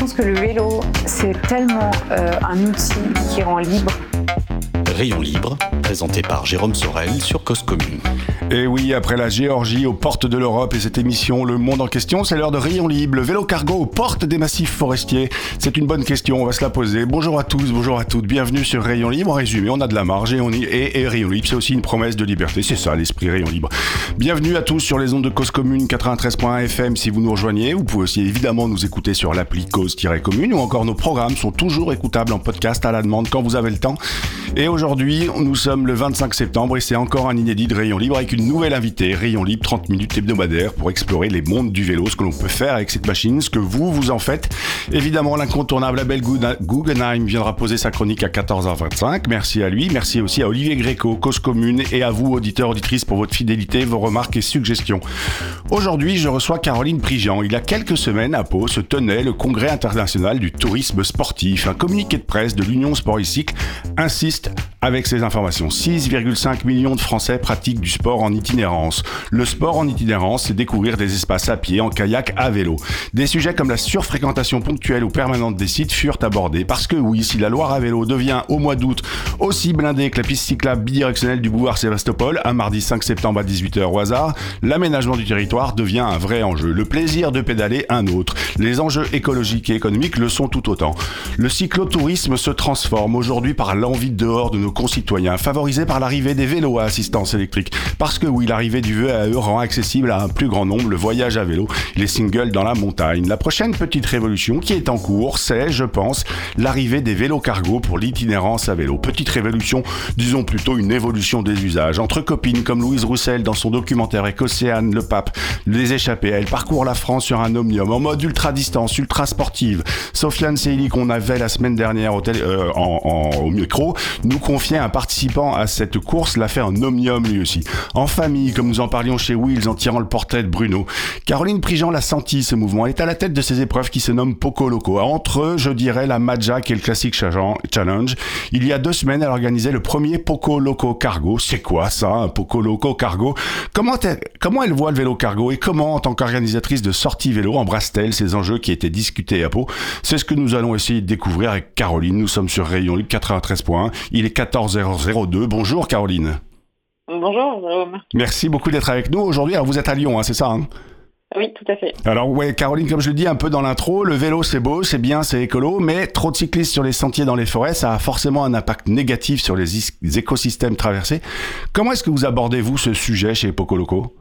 Je pense que le vélo, c'est tellement euh, un outil qui rend libre. Rayon libre, présenté par Jérôme Sorel sur Cause Commune. Et oui, après la Géorgie aux portes de l'Europe et cette émission Le Monde en question, c'est l'heure de Rayon Libre, le vélo cargo aux portes des massifs forestiers. C'est une bonne question, on va se la poser. Bonjour à tous, bonjour à toutes, bienvenue sur Rayon Libre. En résumé, on a de la marge et, on et Rayon Libre, c'est aussi une promesse de liberté, c'est ça l'esprit Rayon Libre. Bienvenue à tous sur les ondes de Cause Commune 93.1 FM si vous nous rejoignez. Vous pouvez aussi évidemment nous écouter sur l'appli Cause-Commune ou encore nos programmes sont toujours écoutables en podcast à la demande quand vous avez le temps. Et aujourd'hui, nous sommes le 25 septembre et c'est encore un inédit de Rayon Libre avec une nouvelle invitée, Rayon Libre, 30 minutes hebdomadaires pour explorer les mondes du vélo, ce que l'on peut faire avec cette machine, ce que vous, vous en faites. Évidemment, l'incontournable Abel Guggenheim viendra poser sa chronique à 14h25. Merci à lui. Merci aussi à Olivier Gréco, Cause Commune et à vous, auditeurs, auditrices, pour votre fidélité, vos remarques et suggestions. Aujourd'hui, je reçois Caroline Prigent. Il y a quelques semaines, à Pau, se tenait le Congrès international du tourisme sportif. Un communiqué de presse de l'Union Sport et Cycle insiste avec ces informations. 6,5 millions de Français pratiquent du sport en itinérance. Le sport en itinérance, c'est découvrir des espaces à pied, en kayak, à vélo. Des sujets comme la surfréquentation ponctuelle ou permanente des sites furent abordés parce que oui, si la Loire à vélo devient au mois d'août aussi blindée que la piste cyclable bidirectionnelle du boulevard Sébastopol, un mardi 5 septembre à 18h au hasard, l'aménagement du territoire devient un vrai enjeu. Le plaisir de pédaler, un autre. Les enjeux écologiques et économiques le sont tout autant. Le cyclotourisme se transforme aujourd'hui par l'envie dehors de nos concitoyens, favorisé par l'arrivée des vélos à assistance électrique. Parce que oui, l'arrivée du VAE rend accessible à un plus grand nombre le voyage à vélo, les singles dans la montagne. La prochaine petite révolution qui est en cours, c'est, je pense, l'arrivée des vélos cargo pour l'itinérance à vélo. Petite révolution, disons plutôt une évolution des usages. Entre copines comme Louise Roussel dans son documentaire avec Océane Le Pape, Les Échappées, elle parcourt la France sur un omnium en mode ultra distance, ultra sportive. Sofiane Seili qu'on avait la semaine dernière au, euh, au micro, nous confiait un participant à cette course l'a fait en omnium lui aussi. En famille, comme nous en parlions chez Wills en tirant le portrait de Bruno. Caroline Prigent l'a senti ce mouvement. Elle est à la tête de ces épreuves qui se nomment Poco Loco. Entre eux, je dirais la Maja qui est le classique challenge. Il y a deux semaines, elle organisait le premier Poco Loco Cargo. C'est quoi ça, un Poco Loco Cargo? Comment, comment elle voit le vélo cargo et comment, en tant qu'organisatrice de sortie vélo, embrasse-t-elle ces enjeux qui étaient discutés à Pau C'est ce que nous allons essayer de découvrir avec Caroline. Nous sommes sur Rayon Libre 93.1. Il est 14h02. Bonjour Caroline. Bonjour Jérôme. Merci beaucoup d'être avec nous aujourd'hui. Alors vous êtes à Lyon, hein, c'est ça hein? Oui, tout à fait. Alors ouais, Caroline, comme je le dis un peu dans l'intro, le vélo c'est beau, c'est bien, c'est écolo, mais trop de cyclistes sur les sentiers dans les forêts, ça a forcément un impact négatif sur les, écosystèmes traversés. Comment est-ce que vous abordez vous ce sujet chez Pocoloco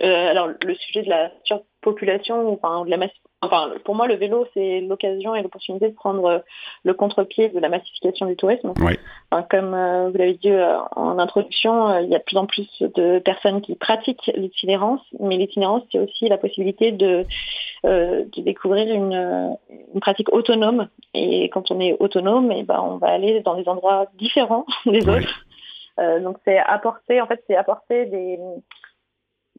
euh, Alors le sujet de la surpopulation, enfin de la masse Enfin, pour moi, le vélo, c'est l'occasion et l'opportunité de prendre le contre-pied de la massification du tourisme. Oui. Enfin, comme euh, vous l'avez dit euh, en introduction, euh, il y a de plus en plus de personnes qui pratiquent l'itinérance, mais l'itinérance, c'est aussi la possibilité de, de découvrir une, une, pratique autonome. Et quand on est autonome, eh ben, on va aller dans des endroits différents des Oui. autres. donc, c'est apporter, en fait, c'est apporter des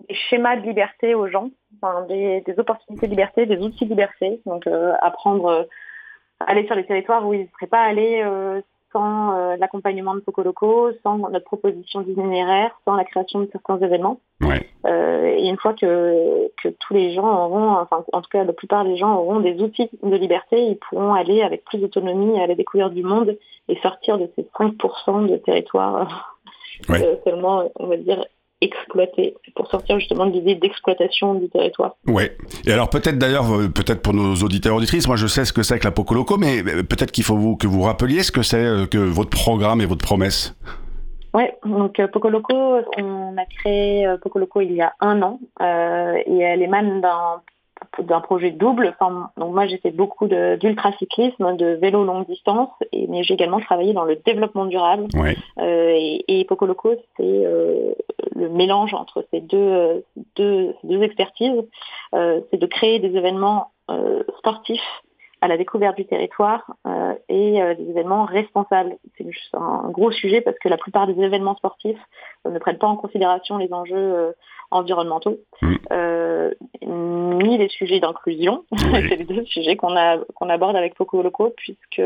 des schémas de liberté aux gens, enfin, des, des, opportunités de liberté, des outils de liberté. Donc euh, apprendre euh, à aller sur les territoires où ils ne seraient pas allés euh, sans l'accompagnement de Pocoloco, sans notre proposition d'itinéraire, sans la création de certains événements. Ouais. et une fois que, que tous les gens auront, enfin en tout cas la plupart des gens auront des outils de liberté, ils pourront aller avec plus d'autonomie à la découverte du monde et sortir de ces 5% de territoires ouais. seulement, on va dire, exploiter pour sortir justement de l'idée d'exploitation du territoire. Ouais. Et alors peut-être d'ailleurs, peut-être pour nos auditeurs auditrices, moi je sais ce que c'est que la Pocoloco, mais peut-être qu'il faut vous, que vous rappeliez ce que c'est que votre programme et votre promesse. Oui, donc euh, Pocoloco, on a créé euh, Pocoloco il y a un an euh, et elle émane d'un d'un projet double. Enfin, donc moi, j'ai fait beaucoup d'ultracyclisme, de, de vélo longue distance, et, mais j'ai également travaillé dans le développement durable. Ouais. Euh, et, et Pocoloco, c'est euh, le mélange entre ces deux, deux, expertises. Euh, c'est de créer des événements sportifs à la découverte du territoire et des événements responsables. C'est un gros sujet parce que la plupart des événements sportifs ne prennent pas en considération les enjeux environnementaux, mm. ni les sujets d'inclusion. C'est les deux sujets qu'on qu'on aborde avec Poco Loco, puisque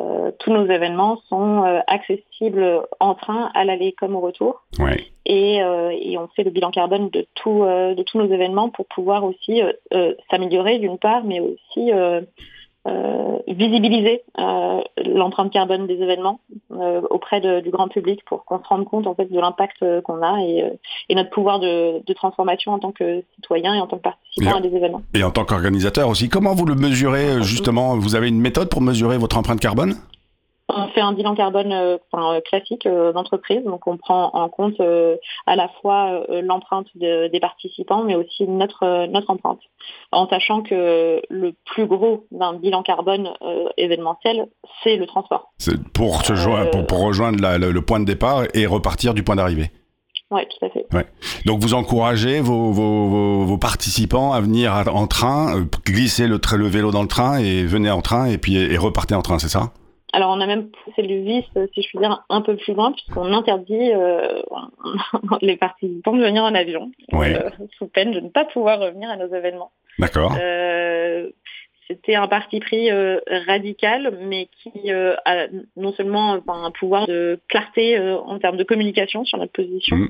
euh, tous nos événements sont euh, accessibles en train à l'aller comme au retour. Et, euh, et, on fait le bilan carbone de, tout, de tous nos événements pour pouvoir aussi s'améliorer d'une part, mais aussi euh, visibiliser euh, l'empreinte carbone des événements euh, auprès de, du grand public pour qu'on se rende compte en fait de l'impact qu'on a et, et, notre pouvoir de, de, transformation en tant que citoyen et en tant que participant à des événements. Et en tant qu'organisateur aussi, comment vous le mesurez justement? Vous avez une méthode pour mesurer votre empreinte carbone? On fait un bilan carbone euh, enfin, classique euh, d'entreprise, donc on prend en compte euh, à la fois l'empreinte des participants, mais aussi notre notre empreinte, en sachant que le plus gros d'un bilan carbone événementiel, c'est le transport. C'est pour, se pour, pour, rejoindre le, point de départ et repartir du point d'arrivée. Oui, tout à fait. Ouais. Donc vous encouragez vos, vos, vos, participants à venir en train, glisser le, le, vélo dans le train et venez en train et puis et repartez en train, c'est ça? Alors on a même poussé le vice, si je puis dire, un peu plus loin, puisqu'on interdit euh, les participants de venir en avion, euh, sous peine de ne pas pouvoir revenir à nos événements. D'accord. Euh, c'était un parti pris euh, radical, mais qui euh, a non seulement un pouvoir de clarté euh, en termes de communication sur notre position, mm.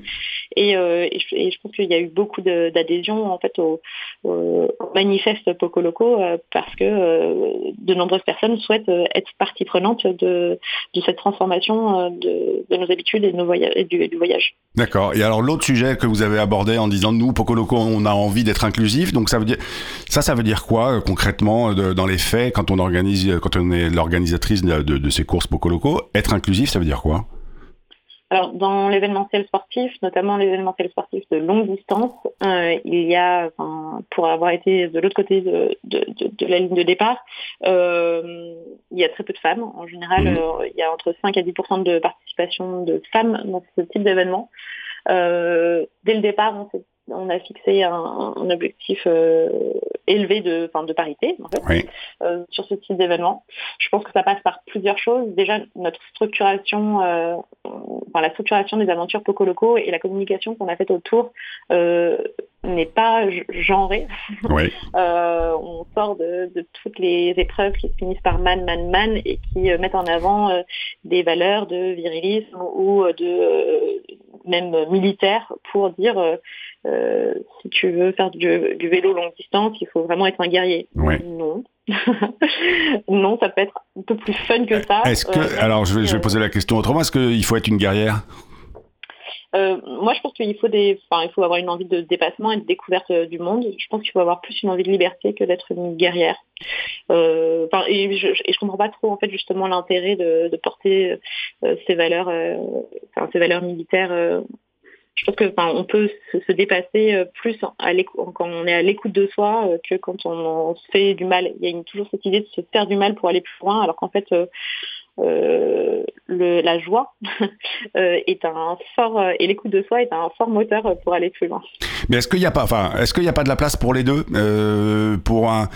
et, et, je, pense qu'il y a eu beaucoup d'adhésion en fait au, au, manifeste Poco Loco parce que de nombreuses personnes souhaitent être partie prenante de, de cette transformation de, de, nos habitudes et, de nos voyages, et du, du voyage. D'accord. Et alors l'autre sujet que vous avez abordé en disant nous Poco Loco on a envie d'être inclusif, donc ça veut dire ça ça veut dire quoi concrètement dans les faits, quand on organise, quand on est l'organisatrice de, ces courses Poco être inclusif, ça veut dire quoi? Alors, dans l'événementiel sportif, notamment l'événementiel sportif de longue distance, euh, il y a, pour avoir été de l'autre côté de, la ligne de départ, euh, il y a très peu de femmes. En général, mmh. euh, il y a entre 5 à 10% de participation de femmes dans ce type d'événement. dès le départ, on s'est on a fixé un, objectif euh, élevé de, de parité en fait, euh, sur ce type d'événement. Je pense que ça passe par plusieurs choses. Déjà, notre structuration, euh, enfin, la structuration des aventures Poco Loco et la communication qu'on a faite autour n'est pas genrée. on sort de, de, toutes les épreuves qui se finissent par man, man, man et qui mettent en avant des valeurs de virilisme ou de même militaire pour dire euh, si tu veux faire du, vélo longue distance, il faut vraiment être un guerrier. Non. non, ça peut être un peu plus fun que ça. Est-ce que, euh, alors je vais, je vais, poser la question autrement, est-ce qu'il faut être une guerrière? Euh, moi, je pense qu'il faut des, enfin, il faut avoir une envie de dépassement et de découverte du monde. Je pense qu'il faut avoir plus une envie de liberté que d'être une guerrière. Euh, et, je, je comprends pas trop en fait justement l'intérêt de, porter ces valeurs, enfin, ces valeurs militaires je pense que on peut se, dépasser euh, plus à quand on est à l'écoute de soi euh, que quand on, se fait du mal. Il y a toujours cette idée de se faire du mal pour aller plus loin, alors qu'en fait, euh, le, la joie est un fort et l'écoute de soi est un fort moteur pour aller plus loin. Mais est-ce qu'il n'y a pas, enfin, est-ce qu'il n'y a pas de la place pour les deux, pour un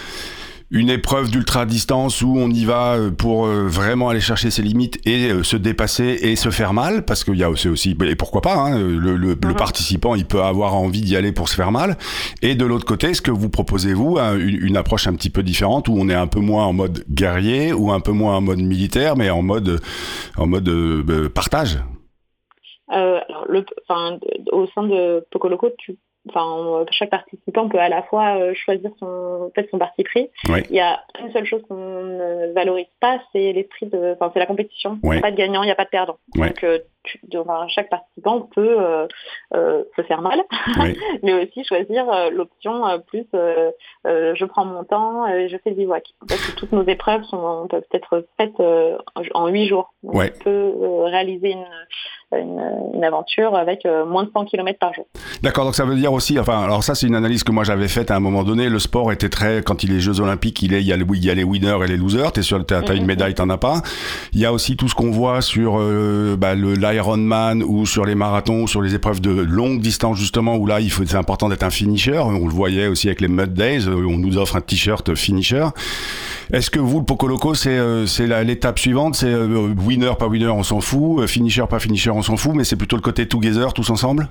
une épreuve d'ultra distance où on y va euh, pour euh, vraiment aller chercher ses limites et euh, se dépasser et se faire mal parce qu'il y a aussi, aussi et pourquoi pas hein, le, le, le, participant il peut avoir envie d'y aller pour se faire mal. Et de l'autre côté est-ce que vous proposez vous une, une, approche un petit peu différente où on est un peu moins en mode guerrier ou un peu moins en mode militaire mais en mode en mode partage? Euh, alors le, au sein de Pocoloco, tu enfin, chaque participant peut à la fois euh, choisir son, peut-être son parti pris. Il y a une seule chose qu'on ne valorise pas, c'est l'esprit de, enfin, c'est la compétition. Il n'y a pas de gagnant, il n'y a pas de perdant. Donc, euh, chaque participant peut euh, se faire mal, mais aussi choisir l'option plus je prends mon temps et je fais le bivouac. Parce que toutes nos épreuves sont, peuvent être faites en huit jours. on peut réaliser une une, aventure avec euh, moins de 100 km par jour. D'accord, donc ça veut dire aussi, enfin, alors ça c'est une analyse que moi j'avais faite à un moment donné, le sport était très, quand il est Jeux Olympiques, il, est, il, y, a, il y a les winners et les losers, t'es sûr, t'as as une mhm. médaille, t'en as pas. Il y a aussi tout ce qu'on voit sur euh, bah, l'Ironman ou sur les marathons, sur les épreuves de longue distance justement, où là il faut, c'est important d'être un finisher, on le voyait aussi avec les Mud Days, on nous offre un t-shirt finisher. Est-ce que vous, le Poco Loco, c'est c'est l'étape suivante? C'est winner, pas winner, on s'en fout. Finisher, pas finisher, on s'en fout. Mais c'est plutôt le côté together, tous ensemble?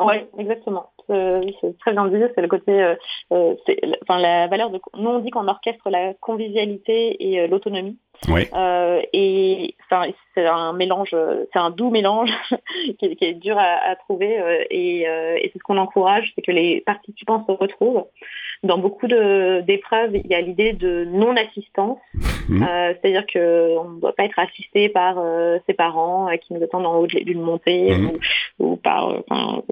Oui, exactement. c'est très bien dit. C'est le côté, enfin la valeur de. Nous on dit qu'on orchestre la convivialité et l'autonomie. Oui. Euh, et c'est un mélange, c'est un doux mélange qui, est, qui, est dur à, à trouver euh, et, euh, et c'est ce qu'on encourage, c'est que les participants se retrouvent. Dans beaucoup d'épreuves, il y a l'idée de non-assistance, mmh. euh, c'est-à-dire qu'on ne doit pas être assisté par euh, ses parents qui nous attendent en haut d'une montée mmh. ou, ou, par enfin,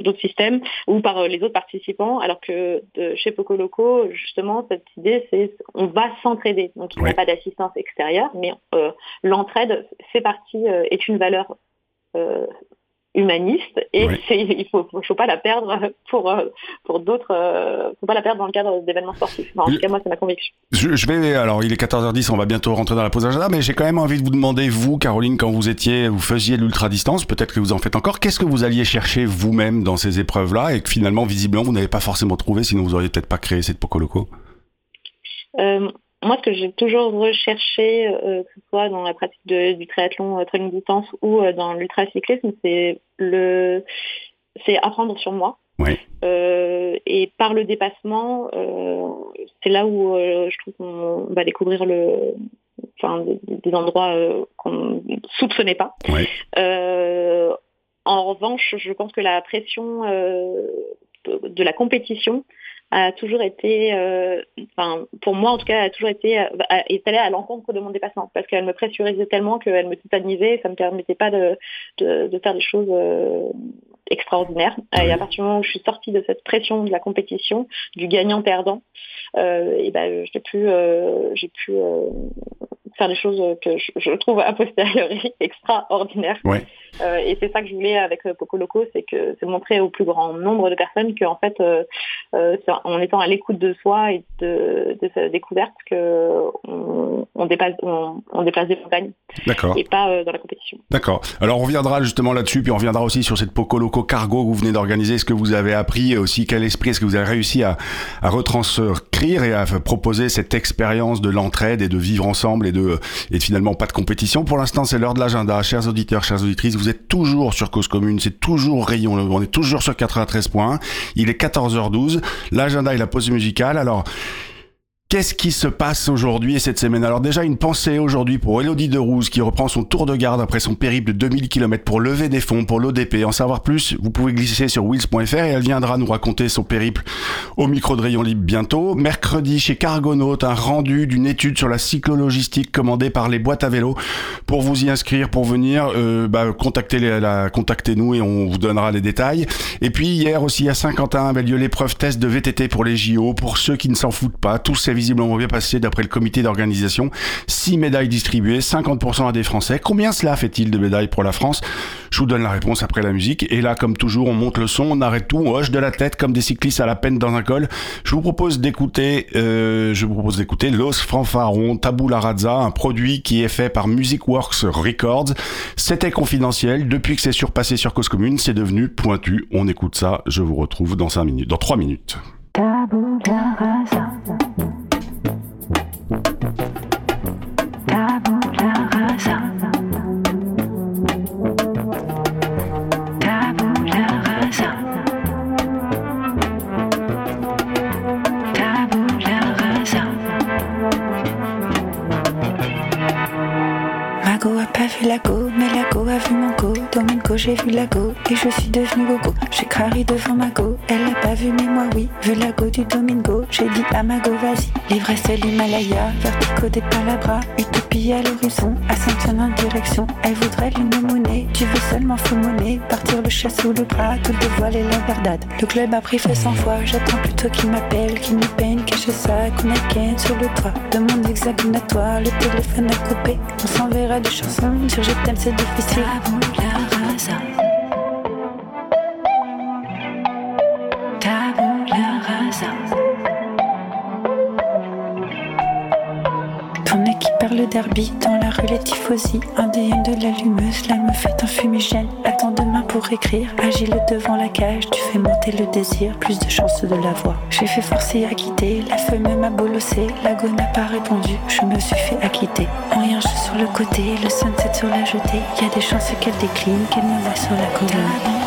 d'autres systèmes ou par les autres participants, alors que de, chez Poco Loco, justement, cette idée, c'est on va s'entraider. Donc il n'y a pas d'assistance extérieure, mais euh, l'entraide fait partie, euh, est une valeur euh, humaniste et il faut, faut pas la perdre pour pour d'autres faut pas la perdre dans le cadre d'événements sportifs. En tout cas moi c'est ma conviction. Je, vais alors il est 14h10 on va bientôt rentrer dans la pause agenda mais j'ai quand même envie de vous demander vous Caroline quand vous étiez vous faisiez l'ultra distance peut-être que vous en faites encore qu'est-ce que vous alliez chercher vous-même dans ces épreuves là et que finalement visiblement vous n'avez pas forcément trouvé sinon vous auriez peut-être pas créé cette Pocoloco euh, moi, ce que j'ai toujours recherché, euh, que ce soit dans la pratique du triathlon euh, très longue distance ou euh, dans l'ultracyclisme, c'est le, c'est apprendre sur moi. et par le dépassement, c'est là où je trouve qu'on va découvrir le, enfin, des, endroits qu'on ne soupçonnait pas. en revanche, je pense que la pression de la compétition a toujours été, euh, enfin pour moi en tout cas, a toujours été, euh, est allée à l'encontre de mon dépassement parce qu'elle me pressurisait tellement qu'elle me titanisait, et ça me permettait pas de, de, de faire des choses euh, extraordinaires. Et à partir du moment où je suis sortie de cette pression de la compétition, du gagnant-perdant, euh, et ben j'ai pu, j'ai pu faire des choses que je, je trouve a posteriori extraordinaires. Ouais. Euh, et c'est ça que je voulais avec euh, Poco Loco, c'est que c'est montrer au plus grand nombre de personnes qu'en fait, euh, euh, en étant à l'écoute de soi et de, de sa découverte, que on, on dépasse, on, on, dépasse des montagnes. D'accord. Et pas euh, dans la compétition. D'accord. Alors on reviendra justement là-dessus, puis on reviendra aussi sur cette Poco Loco Cargo que vous venez d'organiser, ce que vous avez appris, et aussi quel esprit est-ce que vous avez réussi à, à retranscrire et à proposer cette expérience de l'entraide et de vivre ensemble et de, et finalement pas de compétition? Pour l'instant, c'est l'heure de l'agenda. Chers auditeurs, chères auditrices, vous êtes toujours sur Cause Commune, c'est toujours Rayon, on est toujours sur 93 points. Il est 14h12, l'agenda et la pause musicale. Alors, Qu'est-ce qui se passe aujourd'hui et cette semaine? Alors déjà une pensée aujourd'hui pour Elodie Derouze qui reprend son tour de garde après son périple de 2000 km pour lever des fonds pour l'ODP. En savoir plus, vous pouvez glisser sur wheels.fr et elle viendra nous raconter son périple au micro de Rayon Libre bientôt. Mercredi chez Cargonaut, un rendu d'une étude sur la cyclologistique commandée par les boîtes à vélo. Pour vous y inscrire, pour venir, euh, bah, contactez, la, contactez-nous et on vous donnera les détails. Et puis hier aussi à Saint-Quentin avait lieu l'épreuve test de VTT pour les JO. Pour ceux qui ne s'en foutent pas, tous ces visiblement bien passé d'après le comité d'organisation. 6 médailles distribuées, 50% à des Français. Combien cela fait-il de médailles pour la France? Je vous donne la réponse après la musique. Et là, comme toujours, on monte le son, on arrête tout, on hoche de la tête comme des cyclistes à la peine dans un col. Je vous propose d'écouter, euh, je vous propose d'écouter Los Fanfarons Tabula Raza, un produit qui est fait par Musicworks Records. C'était confidentiel. Depuis que c'est surpassé sur Cause Commune, c'est devenu pointu. On écoute ça. Je vous retrouve dans 5 minutes, dans 3 minutes. Tabula rasa. Vu la go, mais la go a vu mon go. Domingo, j'ai vu la go et je suis devenu gogo. J'ai crari devant ma go, elle l'a pas vu, mais moi oui. Vu la go du Domingo, j'ai dit à ma go, vas-y. L'ivresse l'Himalaya, vertigo des palabras. Utopie à l'horizon, Ascension en direction. Elle voudrait l'une monnaie, tu veux seulement fou monnaie. Partir le chat sous le bras, tout dévoiler la verdade. Le club a pris fait 100 fois, j'attends plutôt qu'il m'appelle, qu'il me peine, cacher ça, qu'on a sur le toit. De mon hexagone à toi, le téléphone a coupé. On s'enverra des chansons sur je t'aime, c'est difficile. Tabula rasa. Tabula rasa. Ton équipe parle derby dans les tifosi. Un DM de l'allumeuse, la me fait un fumigène. Attends demain pour écrire. Agile devant la cage, tu fais monter le désir, plus de chances de l'avoir. J'ai fait forcer à quitter, la femme m'a bolossé, la go n'a pas répondu, je me suis fait acquitter. En rien, je suis sur le côté, le sunset sur la jetée. Y a des chances qu'elle décline, qu'elle me voit sur la colonne.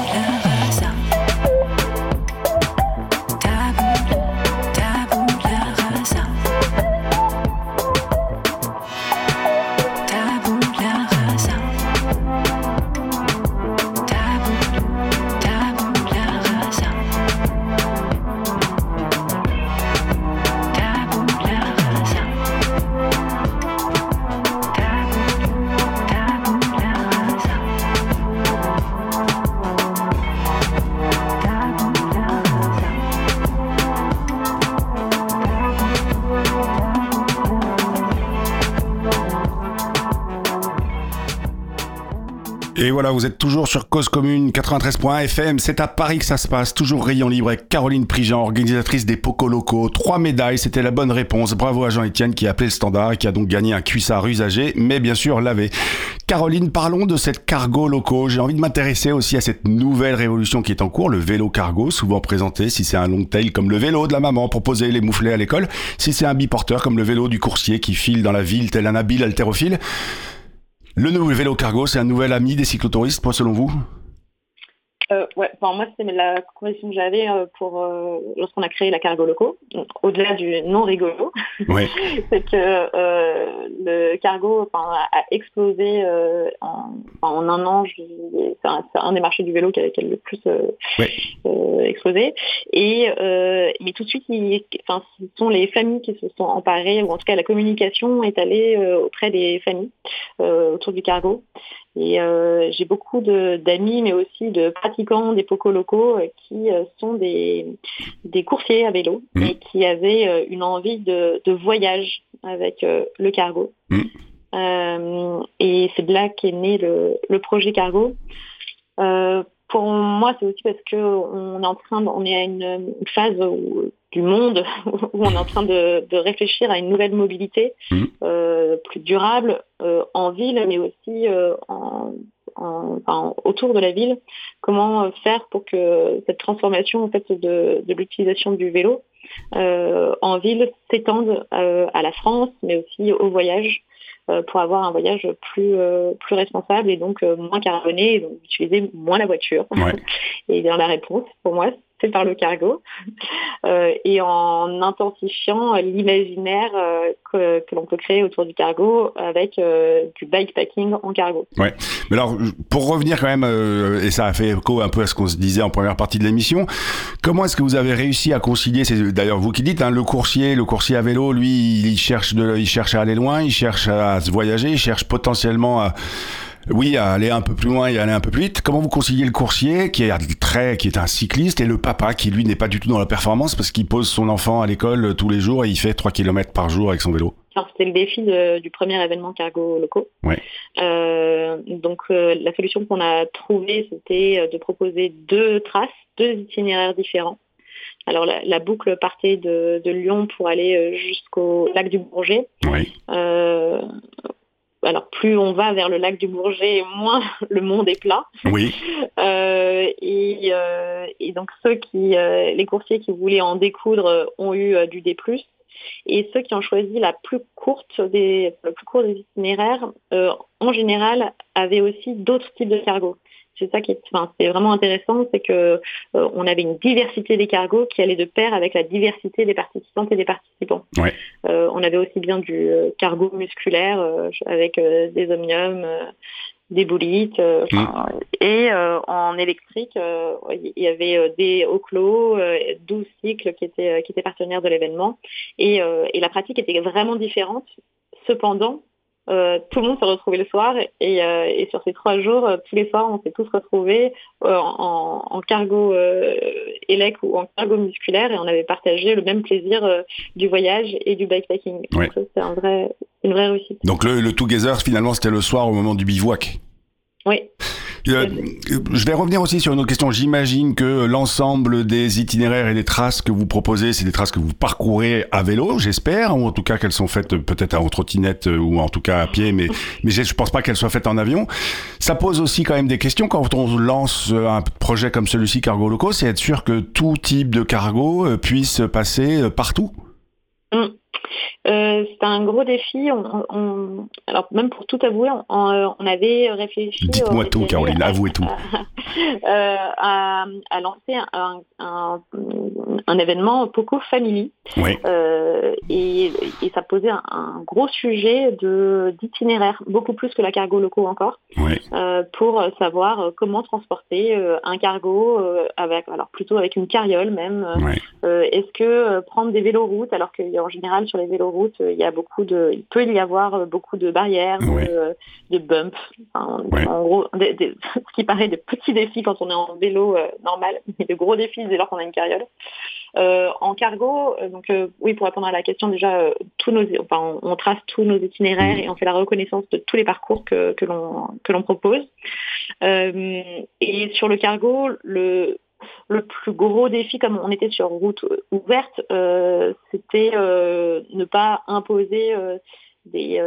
Voilà, vous êtes toujours sur Cause Commune 93.1 FM. C'est à Paris que ça se passe. Toujours rayon libre avec Caroline Prigent, organisatrice des Pocos locaux. Trois médailles, c'était la bonne réponse. Bravo à Jean-Etienne qui a appelé le standard et qui a donc gagné un cuissard usagé, mais bien sûr lavé. Caroline, parlons de cette cargo locaux. J'ai envie de m'intéresser aussi à cette nouvelle révolution qui est en cours, le vélo cargo, souvent présenté si c'est un long tail comme le vélo de la maman poser les mouflets à l'école, si c'est un biporteur comme le vélo du coursier qui file dans la ville tel un habile haltérophile. Le nouveau vélo cargo, c'est un nouvel ami des cyclotouristes, selon vous? Euh, ouais, enfin, moi, c'est la conviction que j'avais euh, pour euh, lorsqu'on a créé la Cargo Loco, au-delà du non rigolo, ouais. c'est que le cargo a explosé en, en, un an. C'est un, un, des marchés du vélo qui a, qui a le plus ouais. explosé. Et mais tout de suite, il, ce sont les familles qui se sont emparées, ou en tout cas la communication est allée auprès des familles autour du cargo. Et euh, j'ai beaucoup d'amis, mais aussi de pratiquants des pocos locaux euh, qui euh, sont des, des coursiers à vélo Mmh. et qui avaient euh, une envie de, de voyage avec euh, le cargo. Mmh. Et c'est de là qu'est né le, le projet cargo. Pour moi, c'est aussi parce que on est en train, de, on est à une, une phase où, du monde où on est en train de, de réfléchir à une nouvelle mobilité Mmh. euh, plus durable euh, en ville, mais aussi euh, en, autour de la ville. Comment euh, faire pour que cette transformation en fait de, de l'utilisation du vélo euh, en ville s'étende euh, à la France, mais aussi au voyage pour avoir un voyage plus euh, plus responsable et donc euh, moins carboné, et donc utiliser moins la voiture. Ouais. Et bien la réponse, pour moi, par le cargo Euh, et en intensifiant l'imaginaire euh, que, que l'on peut créer autour du cargo avec euh, du bikepacking en cargo. Mais alors, pour revenir quand même, euh, et ça a fait écho un peu à ce qu'on se disait en première partie de l'émission, comment est-ce que vous avez réussi à concilier, c'est d'ailleurs vous qui dites, hein, le coursier, le coursier à vélo, lui, il cherche, de, il cherche à aller loin, il cherche à se voyager, il cherche potentiellement à, oui, à aller un peu plus loin et aller un peu plus vite. Comment vous conciliez le coursier, qui est très, qui est un cycliste, et le papa, qui lui n'est pas du tout dans la performance parce qu'il pose son enfant à l'école euh, tous les jours et il fait 3 km par jour avec son vélo? Alors, c'était le défi de- du premier événement cargo locaux. Ouais. Euh, donc euh, la solution qu'on a trouvée, c'était de proposer deux traces, deux itinéraires différents. Alors la, la boucle partait de, de Lyon pour aller jusqu'au lac du Bourget. Oui. Euh, alors plus on va vers le lac du Bourget, moins le monde est plat. Oui. Euh, et, euh, et donc ceux qui, euh, les coursiers qui voulaient en découdre ont eu du D+. Et ceux qui ont choisi la plus courte des, le plus court des itinéraires, euh, en général, avaient aussi d'autres types de cargos. C'est ça qui est, enfin, c'est vraiment intéressant, c'est que euh, on avait une diversité des cargos qui allait de pair avec la diversité des participantes et des participants. Ouais. Euh, on avait aussi bien du euh, cargo musculaire euh, avec des omniums, des boulites, enfin, et en électrique, il y avait des Oclo, euh, 12 cycles qui étaient, qui étaient partenaires de l'événement. Et, et la pratique était vraiment différente. Cependant, euh, tout le monde se retrouvait le soir et, euh, et sur ces trois jours, euh, tous les soirs, on s'est tous retrouvés en, en cargo élec ou en cargo musculaire et on avait partagé le même plaisir du voyage et du bikepacking. Ouais. Donc ça, c'est un vrai, une vraie réussite. Donc le, le together, finalement, c'était le soir au moment du bivouac? Oui. Euh, je vais revenir aussi sur une autre question. J'imagine que l'ensemble des itinéraires et des traces que vous proposez, c'est des traces que vous parcourez à vélo, j'espère, ou en tout cas qu'elles sont faites peut-être en trottinette ou en tout cas à pied, mais, je pense pas qu'elles soient faites en avion. Ça pose aussi quand même des questions quand on lance un projet comme celui-ci, Cargo Loco, c'est être sûr que tout type de cargo euh, puisse passer partout? Mm. Euh, c'est un gros défi. On, alors même pour tout avouer, on, avait réfléchi. Dites-moi tout, Caroline, avouez tout. Euh, à, lancer un, un, événement Poco Family. et, ça posait un, gros sujet de d'itinéraire, beaucoup plus que la cargo locaux encore, pour savoir comment transporter un cargo avec, alors plutôt avec une carriole même. Est-ce que prendre des vélos routes alors qu'en général sur les véloroutes, il y a beaucoup de, il peut y avoir beaucoup de barrières, de, bumps, en gros, ce qui paraît de petits défis quand on est en vélo euh, normal, mais de gros défis dès lors qu'on a une carriole. Euh, en cargo, euh, oui, pour répondre à la question, déjà, on, trace tous nos itinéraires et on fait la reconnaissance de tous les parcours que, l'on propose. et sur le cargo, le plus gros défi, comme on était sur route ouverte, euh, c'était euh, ne pas imposer euh, des,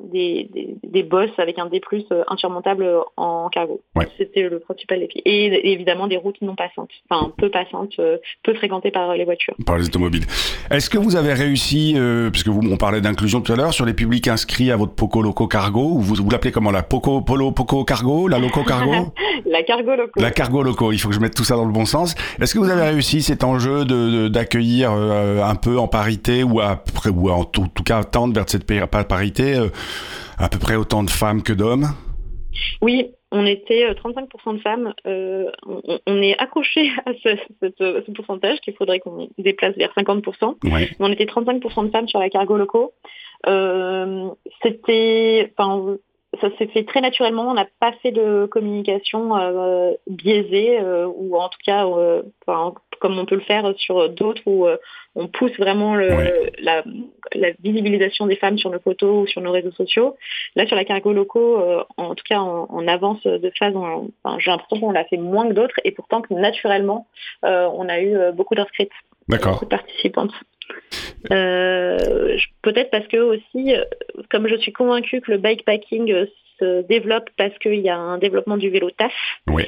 des, des, des, bosses avec un D+, insurmontable en cargo. C'était le principal défi. Et évidemment des routes non passantes, enfin peu passantes, peu fréquentées par les voitures. Par les automobiles. Est-ce que vous avez réussi, puisque vous on parlait d'inclusion tout à l'heure, sur les publics inscrits à votre Poco Loco Cargo, ou vous, vous l'appelez comment la Poco Polo Poco Cargo, la Loco Cargo? La Cargo Loco. La Cargo Loco, il faut que je mette tout ça dans le bon sens. Est-ce que vous avez réussi cet enjeu de, d'accueillir un peu en parité, ou, à, ou en tout, cas tendre vers cette parité à peu près autant de femmes que d'hommes? Oui, on était 35% euh, de femmes. Euh, on, est accroché à ce, pourcentage qu'il faudrait qu'on déplace vers 50%. Mais on était 35% de femmes sur la cargo locaux. Euh, c'était, enfin, ça s'est fait très naturellement. On n'a pas fait de communication biaisée ou en tout cas, comme on peut le faire sur d'autres où euh, on pousse vraiment la, visibilisation des femmes sur nos photos ou sur nos réseaux sociaux. Là, sur la cargo locaux, euh, en tout cas en, avance de phase, j'ai l'impression qu'on l'a fait moins que d'autres et pourtant que naturellement, euh, on a eu beaucoup d'inscrites, beaucoup de participantes. Peut-être parce que aussi, comme je suis convaincue que le bikepacking se développe parce qu'il y a un développement du vélo TAF, oui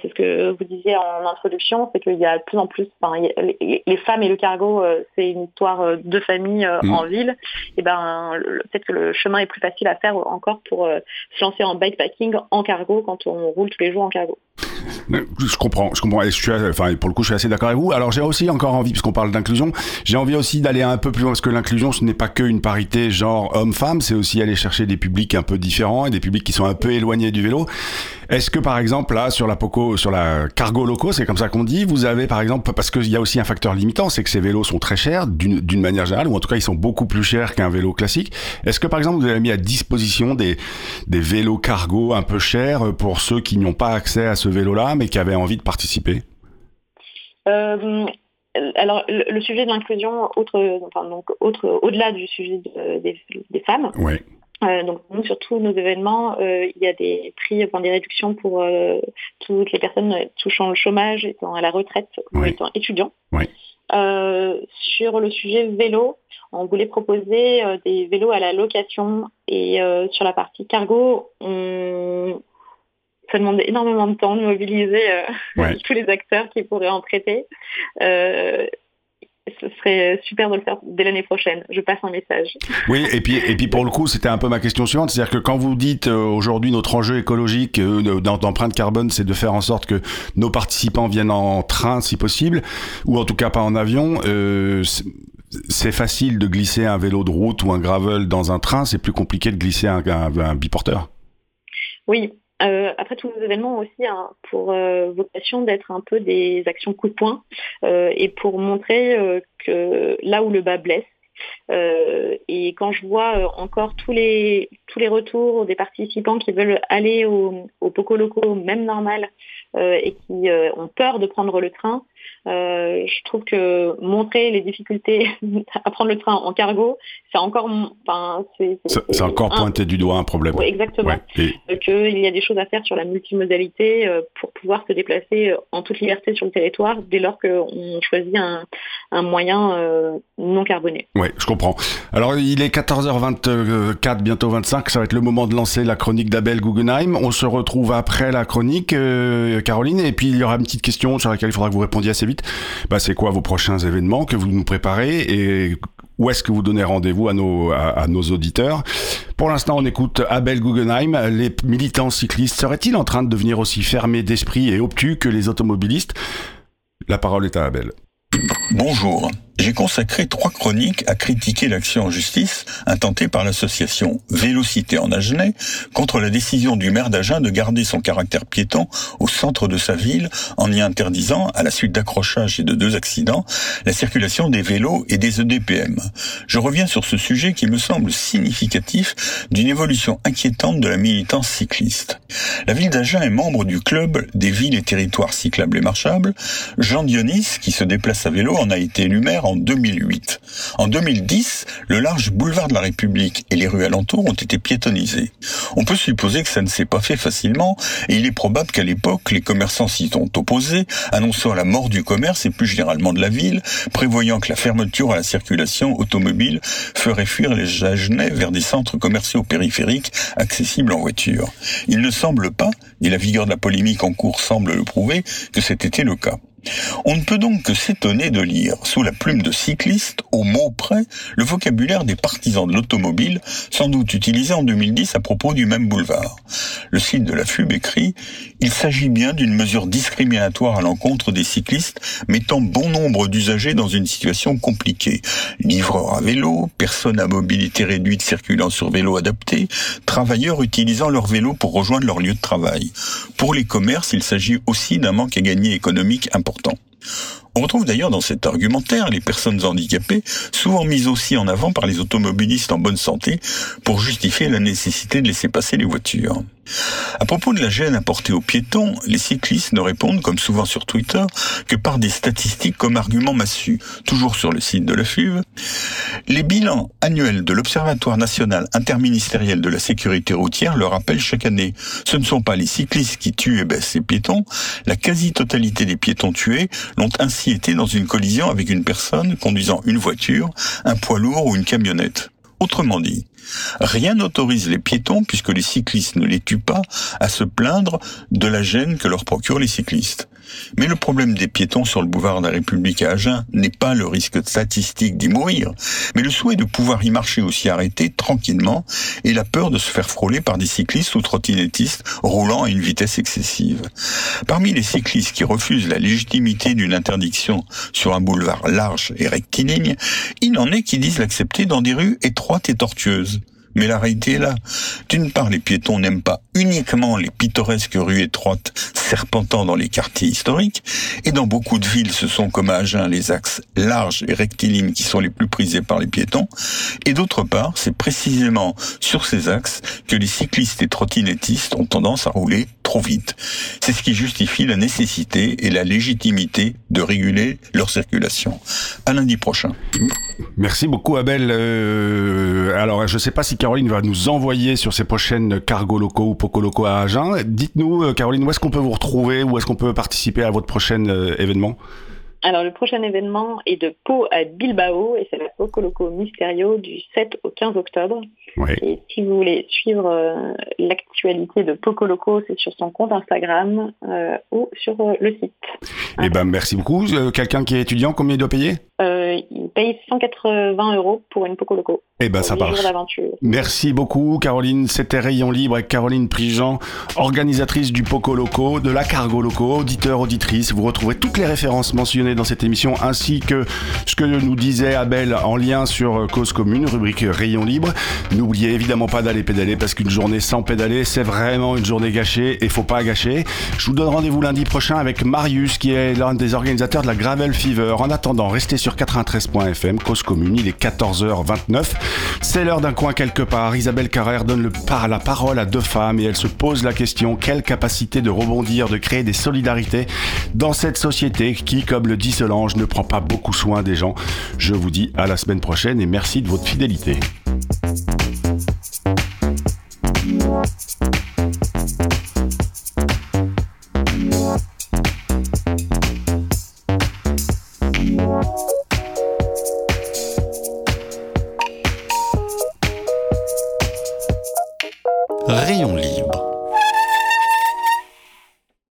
c'est ce que vous disiez en introduction, c'est qu'il y a de plus en plus, les, femmes et le cargo, euh, c'est une histoire euh, de famille euh, mm. en ville. Et ben, peut-être que le chemin est plus facile à faire encore pour se lancer en bikepacking en cargo quand on roule tous les jours en cargo. Je comprends, je comprends. Et je suis, enfin, pour le coup, je suis assez d'accord avec vous. Alors, j'ai aussi encore envie, puisqu'on parle d'inclusion, j'ai envie aussi d'aller un peu plus loin, parce que l'inclusion, ce n'est pas que une parité genre homme-femme, c'est aussi aller chercher des publics un peu différents et des publics qui sont un peu éloignés du vélo. Est-ce que, par exemple, là, sur la Poco, sur la cargo locaux, c'est comme ça qu'on dit, vous avez, par exemple, parce qu'il y a aussi un facteur limitant, c'est que ces vélos sont très chers, d'une manière générale, ou en tout cas, ils sont beaucoup plus chers qu'un vélo classique. Est-ce que, par exemple, vous avez mis à disposition des, des vélos cargo un peu chers pour ceux qui n'ont pas accès à ce vélo-là, mais qui avaient envie de participer. Euh, alors, le, sujet de l'inclusion, autre, enfin, donc, autre, au-delà du sujet des, femmes, euh, donc sur tous nos événements, euh, il y a des prix, enfin, des réductions pour toutes les personnes touchant le chômage, étant à la retraite ou étant étudiants. sur le sujet vélo, on voulait proposer des vélos à la location. Et sur la partie cargo, on, ça demande énormément de temps de mobiliser euh, tous les acteurs qui pourraient en prêter. Euh, ce serait super de le faire dès l'année prochaine. Je passe un message. Oui, et puis, et puis pour le coup, c'était un peu ma question suivante. C'est-à-dire que quand vous dites euh, aujourd'hui notre enjeu écologique d'empreinte carbone, c'est de faire en sorte que nos participants viennent en train si possible, ou en tout cas pas en avion. c'est facile de glisser un vélo de route ou un gravel dans un train, c'est plus compliqué de glisser un, un biporteur? Oui, euh, après, tous nos événements ont aussi hein, pour euh, vocation d'être un peu des actions coup de poing euh, et pour montrer que là où le bas blesse, et quand je vois encore tous les tous les retours des participants qui veulent aller au, au Poco Loco, même normal, et qui ont peur de prendre le train, Euh, je trouve que montrer les difficultés à prendre le train en cargo, c'est encore, enfin, c'est encore pointé du doigt un problème. Oui, exactement. Ouais. Euh, Qu'il y a des choses à faire sur la multimodalité euh, pour pouvoir se déplacer en toute liberté sur le territoire dès lors qu'on choisit un, un moyen non carboné. Oui, je comprends. Alors, il est 14h24, bientôt 25. Ça va être le moment de lancer la chronique d'Abel Guggenheim. On se retrouve après la chronique, Caroline, et puis il y aura une petite question sur laquelle il faudra que vous répondiez assez vite. Bah, c'est quoi vos prochains événements que vous nous préparez et où est-ce que vous donnez rendez-vous à nos, à, nos auditeurs? Pour l'instant, on écoute Abel Guggenheim. Les militants cyclistes seraient-ils en train de devenir aussi fermés d'esprit et obtus que les automobilistes? La parole est à Abel. Bonjour. J'ai consacré trois chroniques à critiquer l'action en justice intentée par l'association Vélocité en Agenais contre la décision du maire d'Agen de garder son caractère piéton au centre de sa ville en y interdisant, à la suite d'accrochages et de deux accidents, la circulation des vélos et des EDPM. Je reviens sur ce sujet qui me semble significatif d'une évolution inquiétante de la militance cycliste. La ville d'Agen est membre du club des villes et territoires cyclables et marchables. Jean Dionis, qui se déplace vélo, en a été élu maire en 2008. En 2010, le large boulevard de la République et les rues alentours ont été piétonnisés. On peut supposer que ça ne s'est pas fait facilement et il est probable qu'à l'époque, les commerçants s'y sont opposés, annonçant la mort du commerce et plus généralement de la ville, prévoyant que la fermeture à la circulation automobile ferait fuir les Agenais vers des centres commerciaux périphériques accessibles en voiture. Il ne semble pas, et la vigueur de la polémique en cours semble le prouver, que c'était le cas. On ne peut donc que s'étonner de lire, sous la plume de cycliste, au mot près, le vocabulaire des partisans de l'automobile, sans doute utilisé en 2010 à propos du même boulevard. Le site de la FUB écrit « Il s'agit bien d'une mesure discriminatoire à l'encontre des cyclistes, mettant bon nombre d'usagers dans une situation compliquée. Livreurs à vélo, personnes à mobilité réduite circulant sur vélo adapté, travailleurs utilisant leur vélo pour rejoindre leur lieu de travail. Pour les commerces, il s'agit aussi d'un manque à gagner économique important important on retrouve d'ailleurs dans cet argumentaire les personnes handicapées, souvent mises aussi en avant par les automobilistes en bonne santé, pour justifier la nécessité de laisser passer les voitures. À propos de la gêne apportée aux piétons, les cyclistes ne répondent, comme souvent sur Twitter, que par des statistiques comme argument massu. Toujours sur le site de la FUV, les bilans annuels de l'Observatoire national interministériel de la sécurité routière le rappellent chaque année. Ce ne sont pas les cyclistes qui tuent et baissent les piétons. La quasi-totalité des piétons tués l'ont ainsi été dans une collision avec une personne conduisant une voiture, un poids lourd ou une camionnette. Autrement dit, rien n'autorise les piétons, puisque les cyclistes ne les tuent pas, à se plaindre de la gêne que leur procurent les cyclistes. Mais le problème des piétons sur le boulevard de la République à Agen n'est pas le risque statistique d'y mourir, mais le souhait de pouvoir y marcher aussi arrêté tranquillement et la peur de se faire frôler par des cyclistes ou trottinettistes roulant à une vitesse excessive. Parmi les cyclistes qui refusent la légitimité d'une interdiction sur un boulevard large et rectiligne, il en est qui disent l'accepter dans des rues étroites et tortueuses. Mais la réalité est là. D'une part, les piétons n'aiment pas uniquement les pittoresques rues étroites serpentant dans les quartiers historiques, et dans beaucoup de villes, ce sont comme à Agen les axes larges et rectilignes qui sont les plus prisés par les piétons, et d'autre part, c'est précisément sur ces axes que les cyclistes et trottinettistes ont tendance à rouler C'est ce qui justifie la nécessité et la légitimité de réguler leur circulation. À lundi prochain. Merci beaucoup Abel. Euh, alors je ne sais pas si Caroline va nous envoyer sur ses prochaines cargo locaux ou poco locaux à Agen. Dites-nous euh, Caroline, où est-ce qu'on peut vous retrouver, où est-ce qu'on peut participer à votre prochain euh, événement? Alors, le prochain événement est de Pau à Bilbao et c'est la Poco Loco Mysterio du 7 au 15 octobre. Et si vous voulez suivre euh, l'actualité de Poco Loco, c'est sur son compte Instagram euh, ou sur euh, le site. Eh ben, merci beaucoup. Quelqu'un qui est étudiant, combien il doit payer? Il paye 180 euros pour une Poco Loco. Eh ben, ça marche. Merci beaucoup, Caroline. C'était Rayon Libre avec Caroline Prigent, organisatrice du Poco Loco, de la Cargo Loco, auditeur, auditrice. Vous retrouvez toutes les références mentionnées dans cette émission, ainsi que ce que nous disait Abel en lien sur Cause Commune, rubrique Rayon Libre. N'oubliez évidemment pas d'aller pédaler, parce qu'une journée sans pédaler, c'est vraiment une journée gâchée, et faut pas gâcher. Je vous donne rendez-vous lundi prochain avec Marius, qui est l'un des organisateurs de la Gravel Fever. En attendant, restez sur sur 93.fm, cause commune. Il est 14h29. C'est l'heure d'un coin quelque part. Isabelle Carrère donne le la parole à deux femmes et elle se pose la question quelle capacité de rebondir, de créer des solidarités dans cette société qui, comme le dit Solange, ne prend pas beaucoup soin des gens? Je vous dis à la semaine prochaine et merci de votre fidélité.